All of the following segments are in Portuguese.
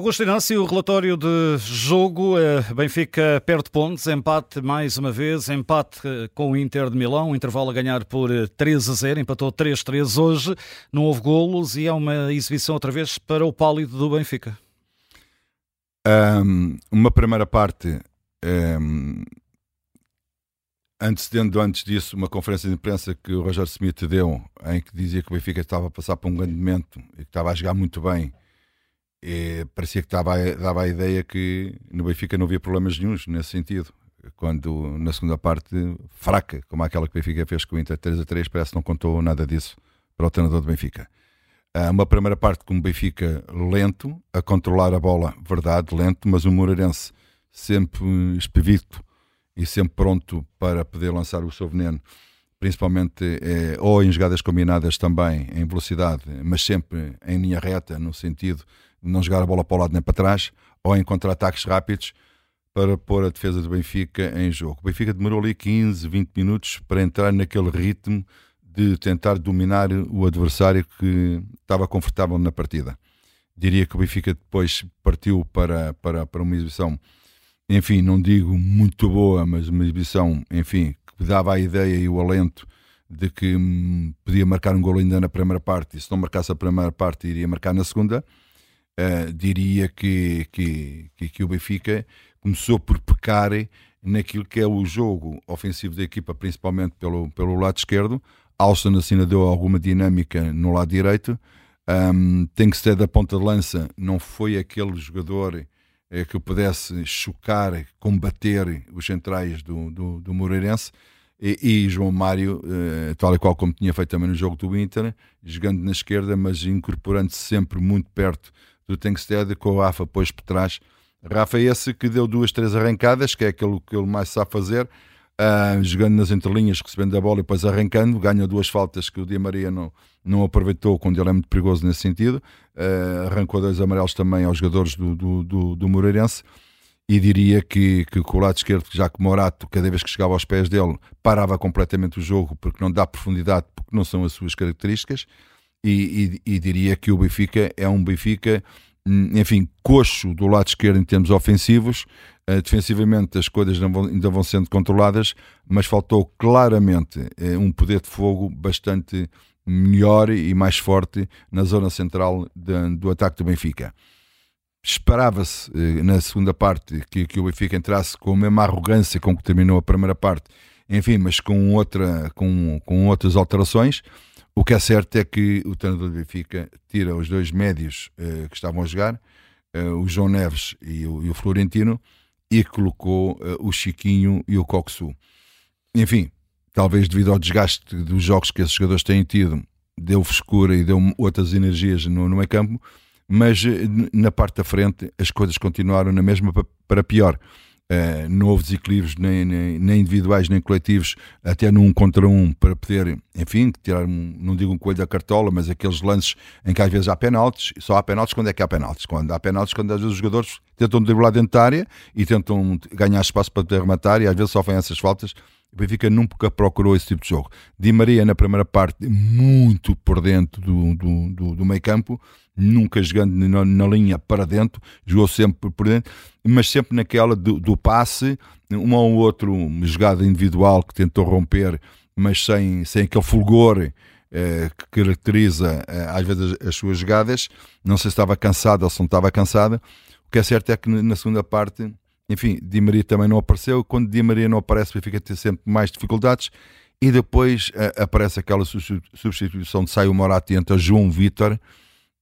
Augusto Inácio, o relatório de jogo, eh, Benfica perde pontos, empate mais uma vez, empate eh, com o Inter de Milão, intervalo a ganhar por 3 eh, a 0, empatou 3-3 hoje, não houve golos e é uma exibição outra vez para o pálido do Benfica. Um, uma primeira parte, um, antecedendo antes disso uma conferência de imprensa que o Roger Smith deu, em que dizia que o Benfica estava a passar por um grande momento e que estava a jogar muito bem e parecia que dava, dava a ideia que no Benfica não havia problemas nenhums nesse sentido. Quando na segunda parte, fraca, como aquela que o Benfica fez com o Inter 3 a 3, parece que não contou nada disso para o treinador do Benfica. Uma primeira parte com o Benfica lento, a controlar a bola, verdade, lento, mas o Moreirense sempre espevito e sempre pronto para poder lançar o seu veneno, principalmente eh, ou em jogadas combinadas também, em velocidade, mas sempre em linha reta, no sentido não jogar a bola para o lado nem para trás, ou em contra-ataques rápidos para pôr a defesa do Benfica em jogo. O Benfica demorou ali 15, 20 minutos para entrar naquele ritmo de tentar dominar o adversário que estava confortável na partida. Diria que o Benfica depois partiu para, para, para uma exibição, enfim, não digo muito boa, mas uma exibição, enfim, que dava a ideia e o alento de que hum, podia marcar um gol ainda na primeira parte e se não marcasse a primeira parte iria marcar na segunda uh, diria que, que, que, que, o Benfica começou por pecar naquilo que é o jogo ofensivo da equipa, principalmente pelo, pelo lado esquerdo. Alston assim deu alguma dinâmica no lado direito. Um, tem que ser da ponta de lança, não foi aquele jogador eh, que pudesse chocar, combater os centrais do, do, do Moreirense. E, e, João Mário, eh, tal e qual como tinha feito também no jogo do Inter, jogando na esquerda, mas incorporando-se sempre muito perto do Tankstead com o Rafa depois por trás. Rafa é esse que deu duas, três arrancadas, que é aquilo que ele mais sabe fazer, uh, jogando nas entrelinhas, recebendo a bola e depois arrancando, ganha duas faltas que o Di Maria não, não aproveitou quando ele é muito perigoso nesse sentido, uh, arrancou dois amarelos também aos jogadores do, do, do, do Moreirense, e diria que, que com o lado esquerdo, já que Morato, cada vez que chegava aos pés dele, parava completamente o jogo, porque não dá profundidade, porque não são as suas características, e, e, e, diria que o Benfica é um Benfica, enfim, coxo do lado esquerdo em termos ofensivos. Uh, defensivamente as coisas ainda vão, sendo controladas, mas faltou claramente uh, um poder de fogo bastante melhor e mais forte na zona central do ataque do Benfica. Esperava-se uh, na segunda parte que, que o Benfica entrasse com a mesma arrogância com que terminou a primeira parte, enfim, mas com, outra, com, com outras alterações. O que é certo é que o treinador do Benfica tira os dois médios uh, que estavam a jogar, uh, o João Neves e o, e o Florentino, e colocou uh, o Chiquinho e o Coxu. Enfim, talvez devido ao desgaste dos jogos que esses jogadores têm tido, deu frescura e deu outras energias no, no meio campo, mas na parte da frente as coisas continuaram na mesma para pior. Uh, não houve desequilíbrios nem, nem, nem, individuais nem coletivos, até num contra um, para poder, enfim, tirar, um, não digo um coelho da cartola, mas aqueles lances em que às vezes há penaltis, só há penaltis quando é que há penaltis. Quando há penaltis, quando às vezes os jogadores tentam driblar dentro da área e tentam ganhar espaço para poder rematar e às vezes sofrem essas faltas. O Benfica nunca procurou esse tipo de jogo. Di Maria, na primeira parte, muito por dentro do, do, do, do meio campo, nunca jogando na, na, linha para dentro, jogou sempre por dentro, mas sempre naquela do, do passe, uma ou outra jogada individual que tentou romper, mas sem, sem aquele fulgor eh, que caracteriza eh, às vezes as, as, suas jogadas. Não sei se estava cansado ou se não estava cansada. O que é certo é que na segunda parte, enfim, Di Maria também não apareceu. Quando Di Maria não aparece, fica a ter sempre mais dificuldades. E depois eh, aparece aquela substituição de sai o Moratti e entra João Vitor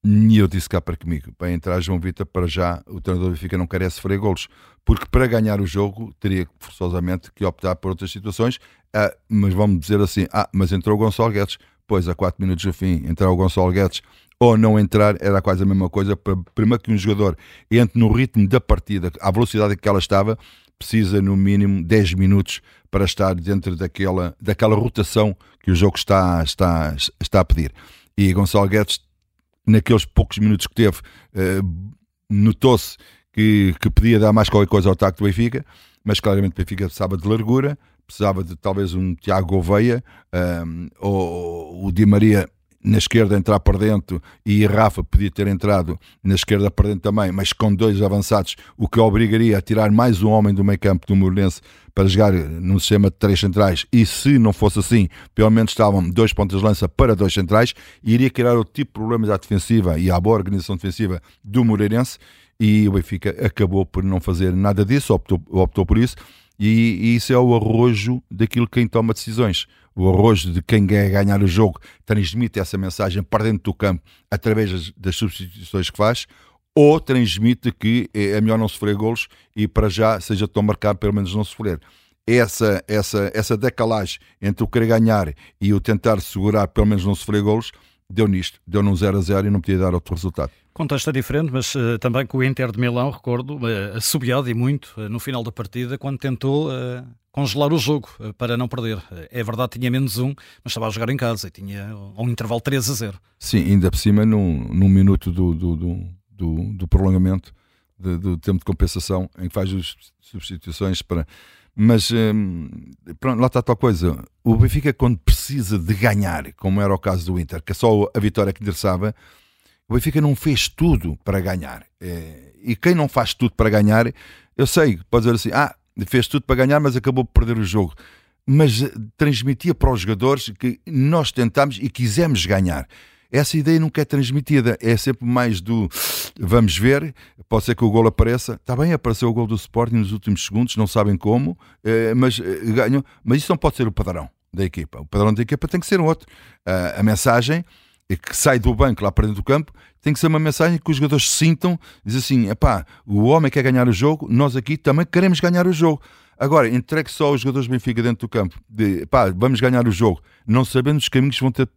e eu disse cá para comigo, para entrar João Vitor, para já o treinador do Benfica não quer sofrer golos, porque para ganhar o jogo teria forçosamente que optar por outras situações, ah, mas vamos dizer assim, ah, mas entrou o Gonçalo Guedes, pois a 4 minutos do fim, entrar o Gonçalo Guedes ou não entrar era quase a mesma coisa, primeiro que um jogador entre no ritmo da partida, à velocidade que ela estava, precisa no mínimo 10 minutos para estar dentro daquela, daquela rotação que o jogo está, está, está a pedir. E Gonçalo Guedes naqueles poucos minutos que teve, uh, notou-se que, que podia dar mais qualquer coisa ao ataque do Benfica, mas claramente o Benfica precisava de largura, precisava de talvez um Tiago Gouveia, um, ou o Di Maria na esquerda entrar por dentro e Rafa podia ter entrado na esquerda por dentro também, mas com dois avançados, o que obrigaria a tirar mais um homem do meio campo do Moreirense para jogar num sistema de três centrais. E se não fosse assim, pelo menos estavam dois pontas de lança para dois centrais e iria criar outro tipo de problemas à defensiva e à boa organização defensiva do Moreirense e o Benfica acabou por não fazer nada disso, optou, optou por isso e, e isso é o arrojo daquilo quem toma decisões o arrojo de quem quer ganhar o jogo transmite essa mensagem para dentro do campo através das, das substituições que faz, ou transmite que é, é melhor não sofrer golos e para já seja tão marcado pelo menos não sofrer. Essa, essa, essa decalagem entre o querer ganhar e o tentar segurar pelo menos não sofrer golos deu nisto, deu num 0 a 0 e não podia dar outro resultado. Contexto é diferente, mas uh, também com o Inter de Milão, recordo, uh, assobiado e muito uh, no final da partida, quando tentou uh, congelar o jogo para não perder. É verdade, tinha menos um, mas estava a jogar em casa e tinha um intervalo 3 a 0. Sim, ainda por cima, num, num minuto do, do, do, do, prolongamento, de, do tempo de compensação, em que faz substituições para. Mas hum, pronto, lá está a tal coisa. O Benfica, quando precisa de ganhar, como era o caso do Inter, que é só a vitória que interessava, o Benfica não fez tudo para ganhar. É, e quem não faz tudo para ganhar, eu sei, pode dizer assim: ah, fez tudo para ganhar, mas acabou por perder o jogo. Mas eh, transmitia para os jogadores que nós tentámos e quisemos ganhar. Essa ideia nunca é transmitida, é sempre mais do vamos ver, pode ser que o gol apareça. Está bem, apareceu o gol do Sporting nos últimos segundos, não sabem como, eh, mas eh, ganham. Mas isso não pode ser o padrão da equipa. O padrão da equipa tem que ser outro. A mensagem que sai do banco lá para dentro do campo tem que ser uma mensagem que os jogadores sintam, diz assim, epá, o homem quer ganhar o jogo, nós aqui também queremos ganhar o jogo. Agora, entregue só os jogadores do Benfica dentro do campo, de, epá, vamos ganhar o jogo, não sabendo os caminhos que vão, ter,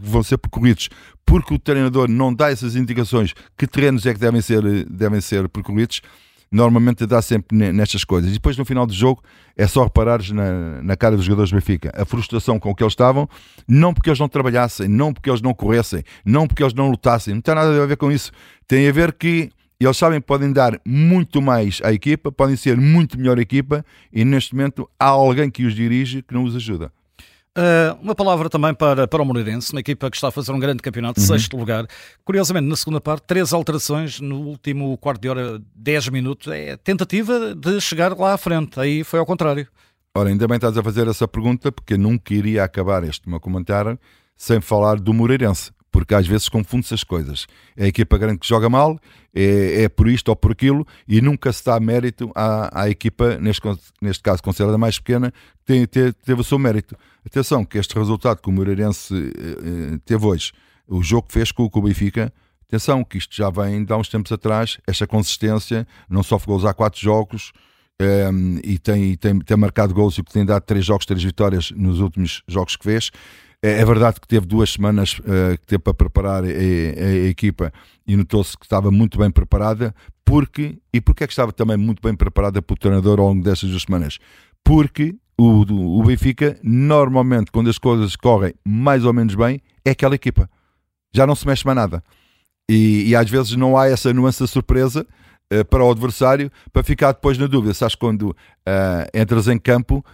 vão ser percorridos, porque o treinador não dá essas indicações que terrenos é que devem ser, devem ser percorridos, normalmente dá sempre nestas coisas. E depois no final do jogo é só reparares na, na cara dos jogadores do Benfica a frustração com que eles estavam, não porque eles não trabalhassem, não porque eles não corressem, não porque eles não lutassem, não tem nada a ver com isso. Tem a ver que eles sabem que podem dar muito mais à equipa, podem ser muito melhor equipa e neste momento há alguém que os dirige que não os ajuda. Uh, uma palavra também para, para o Moreirense, uma equipa que está a fazer um grande campeonato, uhum. sexto lugar. Curiosamente, na segunda parte, três alterações no último quarto de hora, dez minutos. É tentativa de chegar lá à frente. Aí foi ao contrário. Ora, ainda bem estás a fazer essa pergunta, porque eu nunca iria acabar este meu comentário sem falar do Moreirense porque às vezes confunde-se as coisas. É a equipa grande que joga mal, é, é, por isto ou por aquilo, e nunca se dá mérito à, à equipa, neste, neste caso considerada mais pequena, que teve, teve o seu mérito. Atenção, que este resultado que o Moreirense eh, eh, teve hoje, o jogo que fez com, com o Benfica, atenção, que isto já vem de há uns tempos atrás, esta consistência, não só gols há quatro jogos, um, ehm, e tem, tem, tem marcado gols e tem dado três jogos, três vitórias nos últimos jogos que fez. É, é verdade que teve duas semanas uh, que teve para preparar a, a, a equipa e notou-se que estava muito bem preparada. Porque, e porque é que estava também muito bem preparada pelo treinador ao longo destas duas semanas? Porque o, o Benfica, normalmente, quando as coisas correm mais ou menos bem, é aquela equipa. Já não se mexe mais nada. E, e às vezes não há essa nuance de surpresa uh, para o adversário para ficar depois na dúvida. Sabes quando uh, entras em campo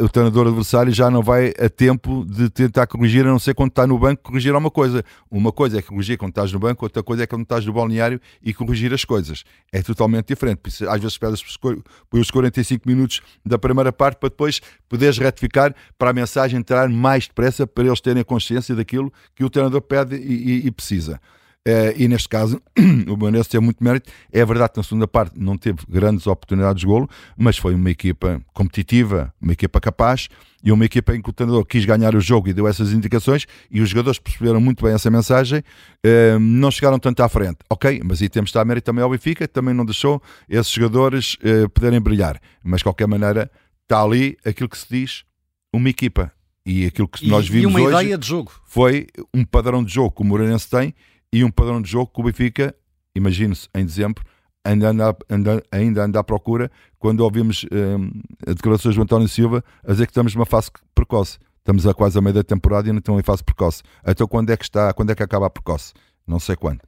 o treinador adversário já não vai a tempo de tentar corrigir, a não ser quando está no banco, corrigir alguma coisa. Uma coisa é corrigir quando estás no banco, outra coisa é quando estás no balneário e corrigir as coisas. É totalmente diferente. Às vezes esperas por os 45 minutos da primeira parte para depois poderes retificar para a mensagem entrar mais depressa para eles terem consciência daquilo que o treinador pede e, e, e precisa. Uh, e neste caso, o Belenenses teve muito mérito. É verdade que na segunda parte não teve grandes oportunidades de golo, mas foi uma equipa competitiva, uma equipa capaz e uma equipa em que o treinador quis ganhar o jogo e deu essas indicações e os jogadores perceberam muito bem essa mensagem, uh, não chegaram tanto à frente. Ok, mas aí temos de dar mérito também ao Benfica, que também não deixou esses jogadores uh, poderem brilhar. Mas de qualquer maneira, está ali aquilo que se diz uma equipa. E aquilo que e, nós vimos e uma hoje ideia de jogo. foi um padrão de jogo que o Moreirense tem e um padrão de jogo que o Benfica, imagino-se, em dezembro, ainda anda, anda, ainda anda à procura quando ouvimos hum, declarações do António Silva a dizer que estamos numa fase precoce. Estamos a quase a meio da temporada e ainda estamos em fase precoce. Então quando é que está, quando é que acaba a precoce? Não sei quando.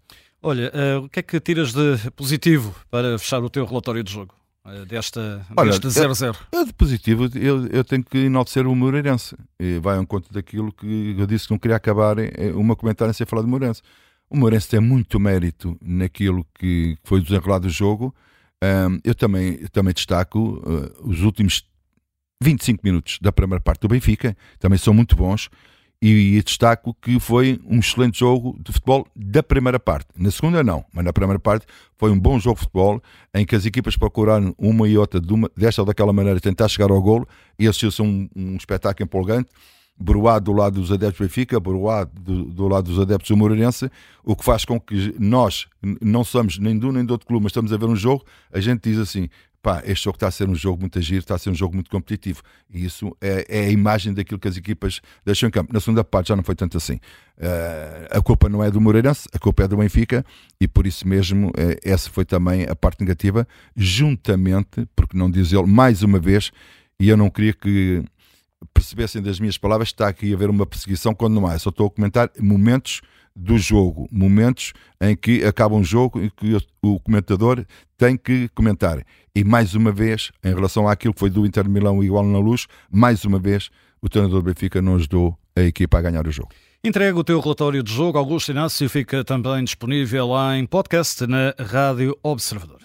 Olha, uh, o que é que tiras de positivo para fechar o teu relatório de jogo? eh, desta, Olha, deste 0-0? É, é de positivo, eu, eu tenho que enaltecer o Moreirense. E vai ao conta daquilo que eu disse que não queria acabar uma comentário sem falar de Moreirense. O Moreirense tem muito mérito naquilo que foi desenrolado do jogo. Eu, também, eu também destaco uh, os últimos 25 minutos da primeira parte do Benfica, também são muito bons e destaco que foi um excelente jogo de futebol da primeira parte. Na segunda, não, mas na primeira parte foi um bom jogo de futebol em que as equipas procuraram uma e outra de uma, desta ou daquela maneira tentar chegar ao golo e assistiu-se um, um espetáculo empolgante. Broá do lado dos adeptos do Benfica, Broá do, do, lado dos adeptos do Moreirense, o que faz com que nós não somos nem de um nem do outro clube, mas estamos a ver um jogo, a gente diz assim, pá, este jogo está a ser um jogo muito agir, está a ser um jogo muito competitivo. E isso é, é, a imagem daquilo que as equipas deixam em campo. Na segunda parte já não foi tanto assim. Uh, a culpa não é do Moreirense, a culpa é do Benfica, e por isso mesmo uh, essa foi também a parte negativa, juntamente, porque não diz ele, mais uma vez, e eu não queria que percebessem das minhas palavras que está aqui a haver uma perseguição quando não há. Só estou a comentar momentos do jogo, momentos em que acaba um jogo e que o comentador tem que comentar. E mais uma vez, em relação àquilo que foi do Inter Milão igual na luz, mais uma vez o treinador do Benfica não ajudou a equipa a ganhar o jogo. Entrega o teu relatório de jogo, Augusto Inácio, fica também disponível lá em podcast na Rádio Observador.